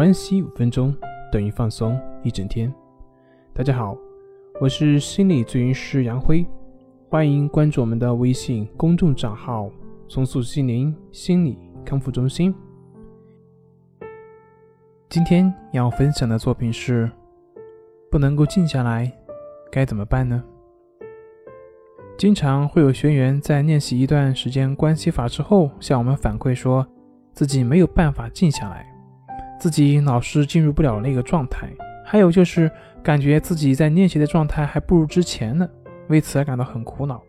关系五分钟等于放松一整天。大家好，我是心理咨询师杨辉，欢迎关注我们的微信公众账号“重塑心灵心理康复中心”。今天要分享的作品是：不能够静下来，该怎么办呢？经常会有学员在练习一段时间关系法之后，向我们反馈说，自己没有办法静下来，自己老是进入不了那个状态，还有就是感觉自己在练习的状态还不如之前呢，为此而感到很苦恼。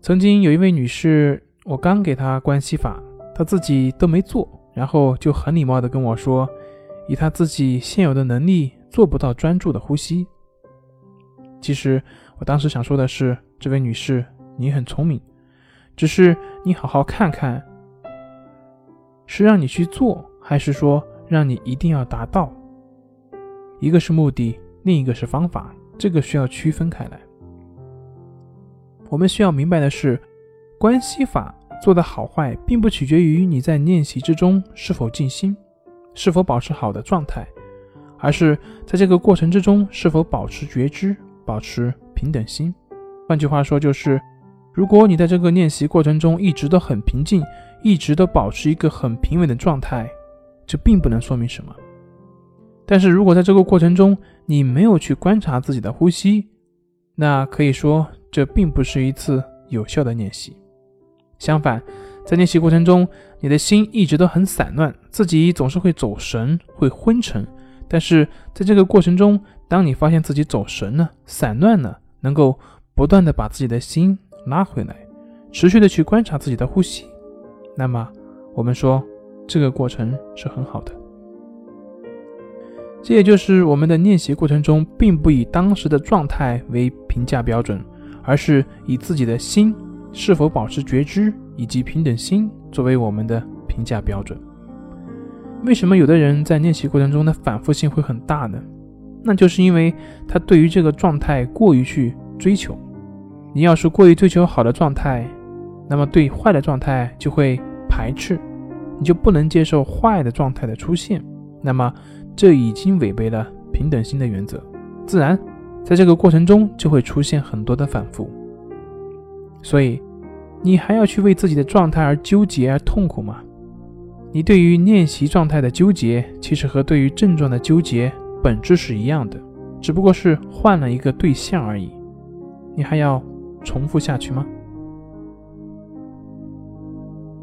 曾经有一位女士，我刚给她关系法，她自己都没做，然后就很礼貌地跟我说，以她自己现有的能力，做不到专注的呼吸。其实我当时想说的是，这位女士，你很聪明，只是你好好看看，是让你去做，还是说让你一定要达到？一个是目的，另一个是方法，这个需要区分开来。我们需要明白的是，关系法做的好坏，并不取决于你在练习之中是否静心，是否保持好的状态，而是在这个过程之中是否保持觉知。保持平等心，换句话说就是，如果你在这个练习过程中一直都很平静，一直都保持一个很平稳的状态，这并不能说明什么。但是如果在这个过程中你没有去观察自己的呼吸，那可以说这并不是一次有效的练习。相反，在练习过程中，你的心一直都很散乱，自己总是会走神，会昏沉。但是在这个过程中，当你发现自己走神了、散乱了，能够不断的把自己的心拉回来，持续的去观察自己的呼吸，那么我们说这个过程是很好的。这也就是我们的练习过程中，并不以当时的状态为评价标准，而是以自己的心是否保持觉知以及平等心作为我们的评价标准。为什么有的人在练习过程中的反复性会很大呢？那就是因为他对于这个状态过于去追求，你要是过于追求好的状态，那么对坏的状态就会排斥，你就不能接受坏的状态的出现，那么这已经违背了平等心的原则，自然在这个过程中就会出现很多的反复。所以，你还要去为自己的状态而纠结而痛苦吗？你对于练习状态的纠结，其实和对于症状的纠结。本质是一样的，只不过是换了一个对象而已。你还要重复下去吗？